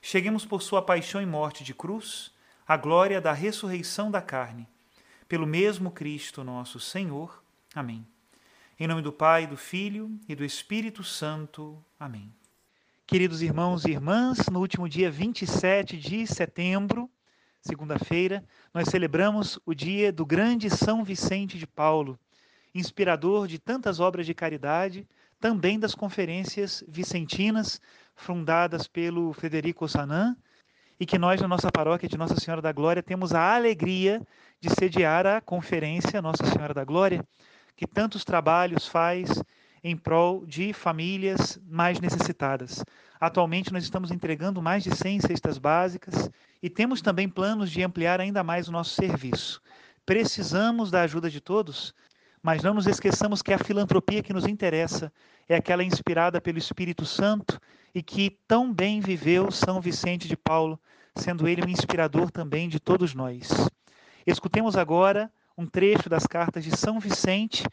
cheguemos por sua paixão e morte de cruz à glória da ressurreição da carne. Pelo mesmo Cristo nosso Senhor. Amém. Em nome do Pai, do Filho e do Espírito Santo. Amém. Queridos irmãos e irmãs, no último dia 27 de setembro, segunda-feira, nós celebramos o dia do grande São Vicente de Paulo, inspirador de tantas obras de caridade, também das conferências vicentinas fundadas pelo Federico Sanan e que nós, na nossa paróquia de Nossa Senhora da Glória, temos a alegria de sediar a conferência Nossa Senhora da Glória, que tantos trabalhos faz em prol de famílias mais necessitadas. Atualmente, nós estamos entregando mais de 100 cestas básicas e temos também planos de ampliar ainda mais o nosso serviço. Precisamos da ajuda de todos, mas não nos esqueçamos que a filantropia que nos interessa é aquela inspirada pelo Espírito Santo e que tão bem viveu São Vicente de Paulo, sendo ele um inspirador também de todos nós. Escutemos agora um trecho das cartas de São Vicente,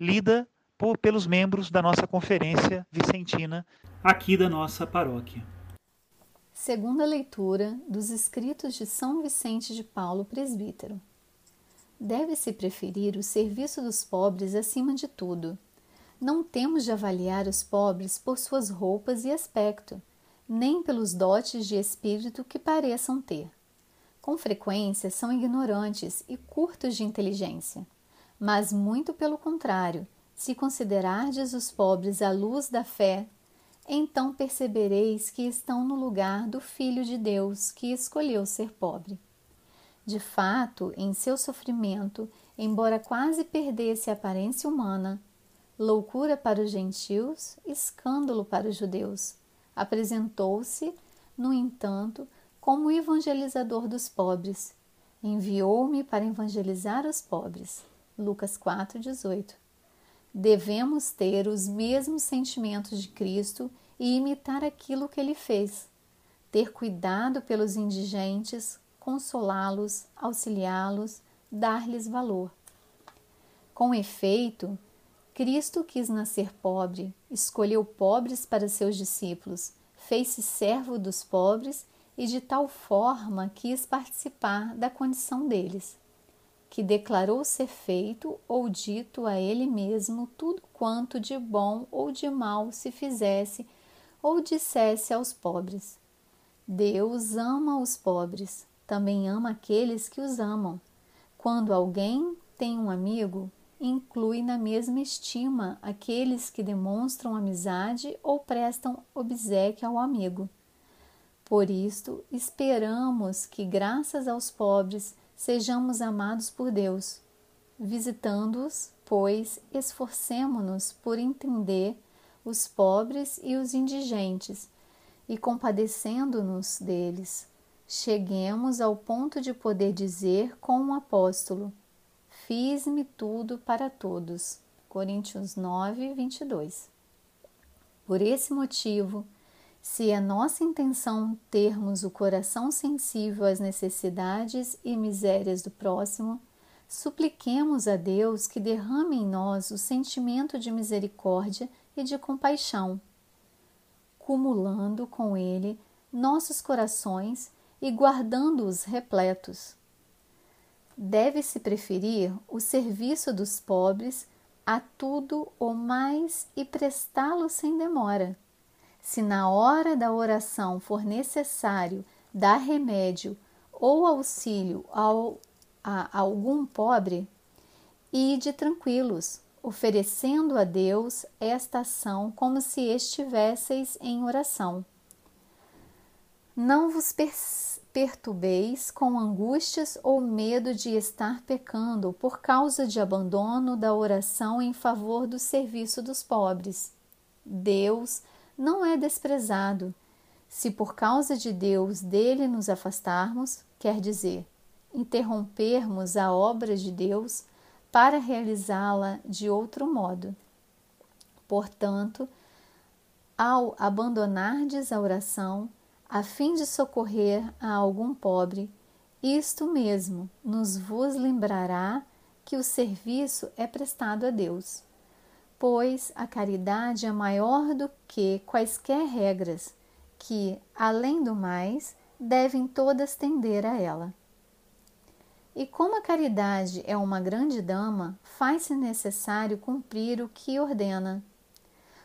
lida por, pelos membros da nossa conferência vicentina, aqui da nossa paróquia. Segunda leitura dos escritos de São Vicente de Paulo, presbítero. Deve-se preferir o serviço dos pobres acima de tudo não temos de avaliar os pobres por suas roupas e aspecto, nem pelos dotes de espírito que pareçam ter. Com frequência são ignorantes e curtos de inteligência, mas muito pelo contrário, se considerardes os pobres à luz da fé, então percebereis que estão no lugar do Filho de Deus que escolheu ser pobre. De fato, em seu sofrimento, embora quase perdesse a aparência humana, loucura para os gentios, escândalo para os judeus. Apresentou-se, no entanto, como evangelizador dos pobres. Enviou-me para evangelizar os pobres. Lucas 4:18. Devemos ter os mesmos sentimentos de Cristo e imitar aquilo que ele fez. Ter cuidado pelos indigentes, consolá-los, auxiliá-los, dar-lhes valor. Com efeito, Cristo quis nascer pobre, escolheu pobres para seus discípulos, fez-se servo dos pobres e de tal forma quis participar da condição deles, que declarou ser feito ou dito a ele mesmo tudo quanto de bom ou de mal se fizesse ou dissesse aos pobres. Deus ama os pobres, também ama aqueles que os amam. Quando alguém tem um amigo, inclui na mesma estima aqueles que demonstram amizade ou prestam obsequio ao amigo. Por isto, esperamos que, graças aos pobres, sejamos amados por Deus. Visitando-os, pois, esforcemo-nos por entender os pobres e os indigentes, e compadecendo-nos deles, cheguemos ao ponto de poder dizer com o apóstolo: Fiz-me tudo para todos. Coríntios 9, 22. Por esse motivo, Se é nossa intenção termos o coração sensível às necessidades e misérias do próximo, supliquemos a Deus que derrame em nós o sentimento de misericórdia e de compaixão, cumulando com ele nossos corações e guardando-os repletos. Deve-se preferir o serviço dos pobres a tudo o mais e prestá-lo sem demora se na hora da oração for necessário dar remédio ou auxílio ao, a algum pobre, ide tranquilos, oferecendo a Deus esta ação como se estivesseis em oração. Não vos perturbeis com angústias ou medo de estar pecando por causa de abandono da oração em favor do serviço dos pobres. Deus não é desprezado. Se por causa de Deus dele nos afastarmos, quer dizer, interrompermos a obra de Deus para realizá-la de outro modo. Portanto, ao abandonardes a oração, a fim de socorrer a algum pobre, isto mesmo nos vos lembrará que o serviço é prestado a Deus pois a caridade é maior do que quaisquer regras, que, além do mais, devem todas tender a ela. E como a caridade é uma grande dama, faz-se necessário cumprir o que ordena.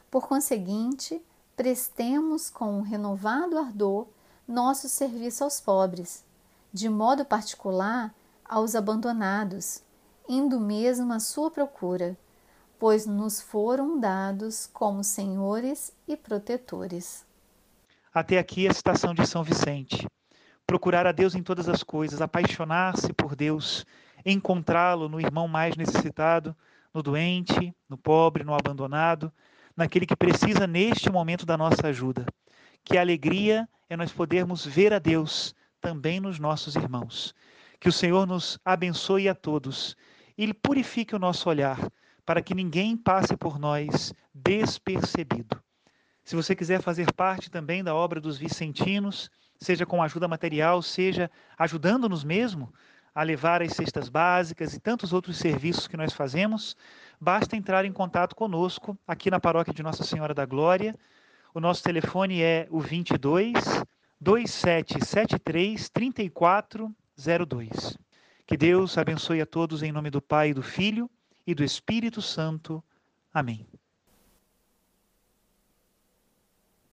Por conseguinte, prestemos com um renovado ardor nosso serviço aos pobres, de modo particular aos abandonados, indo mesmo à sua procura pois nos foram dados como senhores e protetores. Até aqui a citação de São Vicente. Procurar a Deus em todas as coisas, apaixonar-se por Deus, encontrá-lo no irmão mais necessitado, no doente, no pobre, no abandonado, naquele que precisa neste momento da nossa ajuda. Que alegria é nós podermos ver a Deus também nos nossos irmãos. Que o Senhor nos abençoe a todos e purifique o nosso olhar para que ninguém passe por nós despercebido. Se você quiser fazer parte também da obra dos Vicentinos, seja com ajuda material, seja ajudando-nos mesmo a levar as cestas básicas e tantos outros serviços que nós fazemos, basta entrar em contato conosco aqui na paróquia de Nossa Senhora da Glória. O nosso telefone é o 22 2773 3402. Que Deus abençoe a todos em nome do Pai do Filho e do Espírito Santo. Amém.